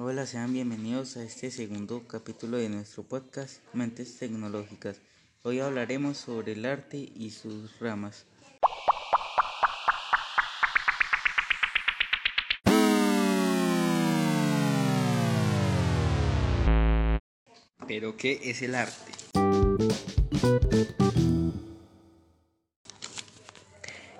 Hola, sean bienvenidos a este segundo capítulo de nuestro podcast Mentes Tecnológicas. Hoy hablaremos sobre el arte y sus ramas. Pero, ¿qué es el arte?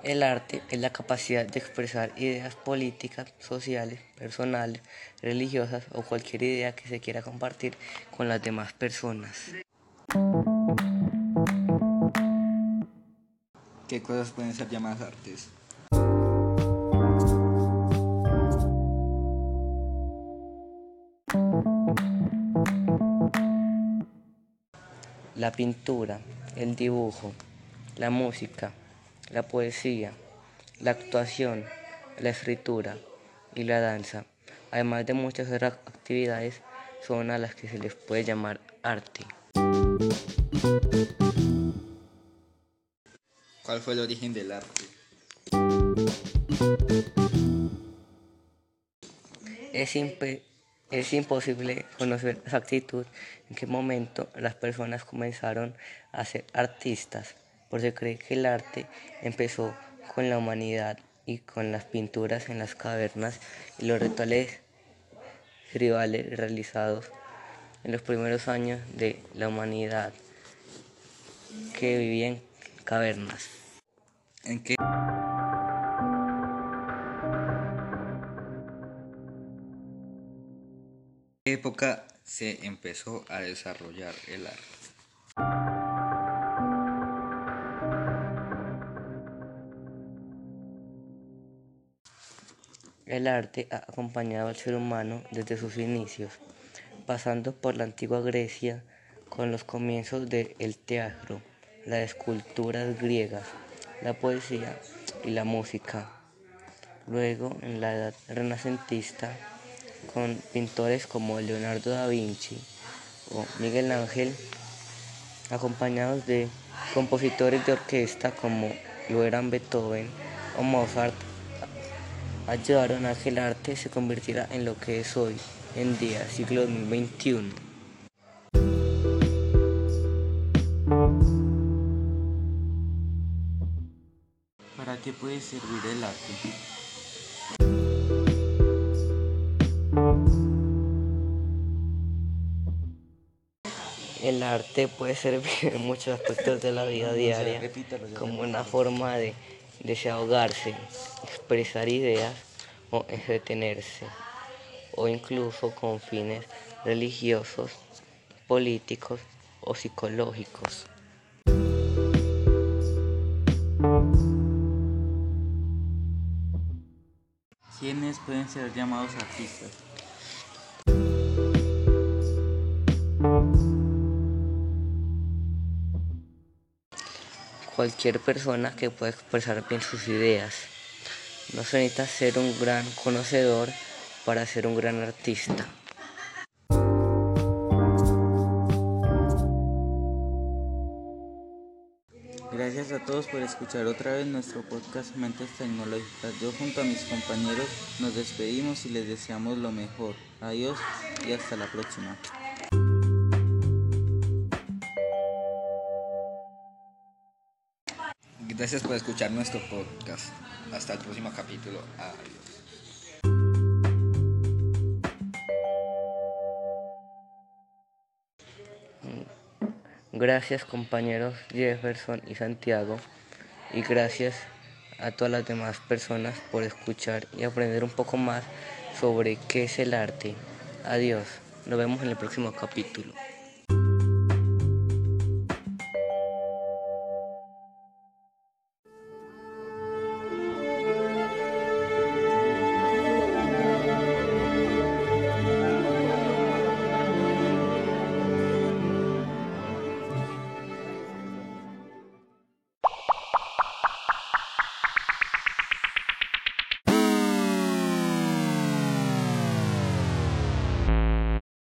El arte es la capacidad de expresar ideas políticas, sociales, personales, religiosas o cualquier idea que se quiera compartir con las demás personas. ¿Qué cosas pueden ser llamadas artes? La pintura, el dibujo, la música, la poesía, la actuación, la escritura y la danza, además de muchas otras actividades, son a las que se les puede llamar arte. ¿Cuál fue el origen del arte? Es, es imposible conocer exactitud en qué momento las personas comenzaron a ser artistas porque se cree que el arte empezó con la humanidad y con las pinturas en las cavernas y los rituales tribales realizados en los primeros años de la humanidad que vivía en cavernas. ¿En qué época se empezó a desarrollar el arte? El arte ha acompañado al ser humano desde sus inicios, pasando por la antigua Grecia con los comienzos del teatro, las esculturas griegas, la poesía y la música. Luego, en la edad renacentista, con pintores como Leonardo da Vinci o Miguel Ángel, acompañados de compositores de orquesta como lo Beethoven o Mozart, ayudaron a que el arte se convirtiera en lo que es hoy en día, siglo XXI. ¿Para qué puede servir el arte? El arte puede servir en muchos aspectos de la vida diaria como una forma de desahogarse, expresar ideas o entretenerse, o incluso con fines religiosos, políticos o psicológicos. ¿Quiénes pueden ser llamados artistas? Cualquier persona que pueda expresar bien sus ideas. No se necesita ser un gran conocedor para ser un gran artista. Gracias a todos por escuchar otra vez nuestro podcast Mentes Tecnológicas. Yo junto a mis compañeros nos despedimos y les deseamos lo mejor. Adiós y hasta la próxima. Gracias por escuchar nuestro podcast. Hasta el próximo capítulo. Adiós. Gracias compañeros Jefferson y Santiago y gracias a todas las demás personas por escuchar y aprender un poco más sobre qué es el arte. Adiós, nos vemos en el próximo capítulo.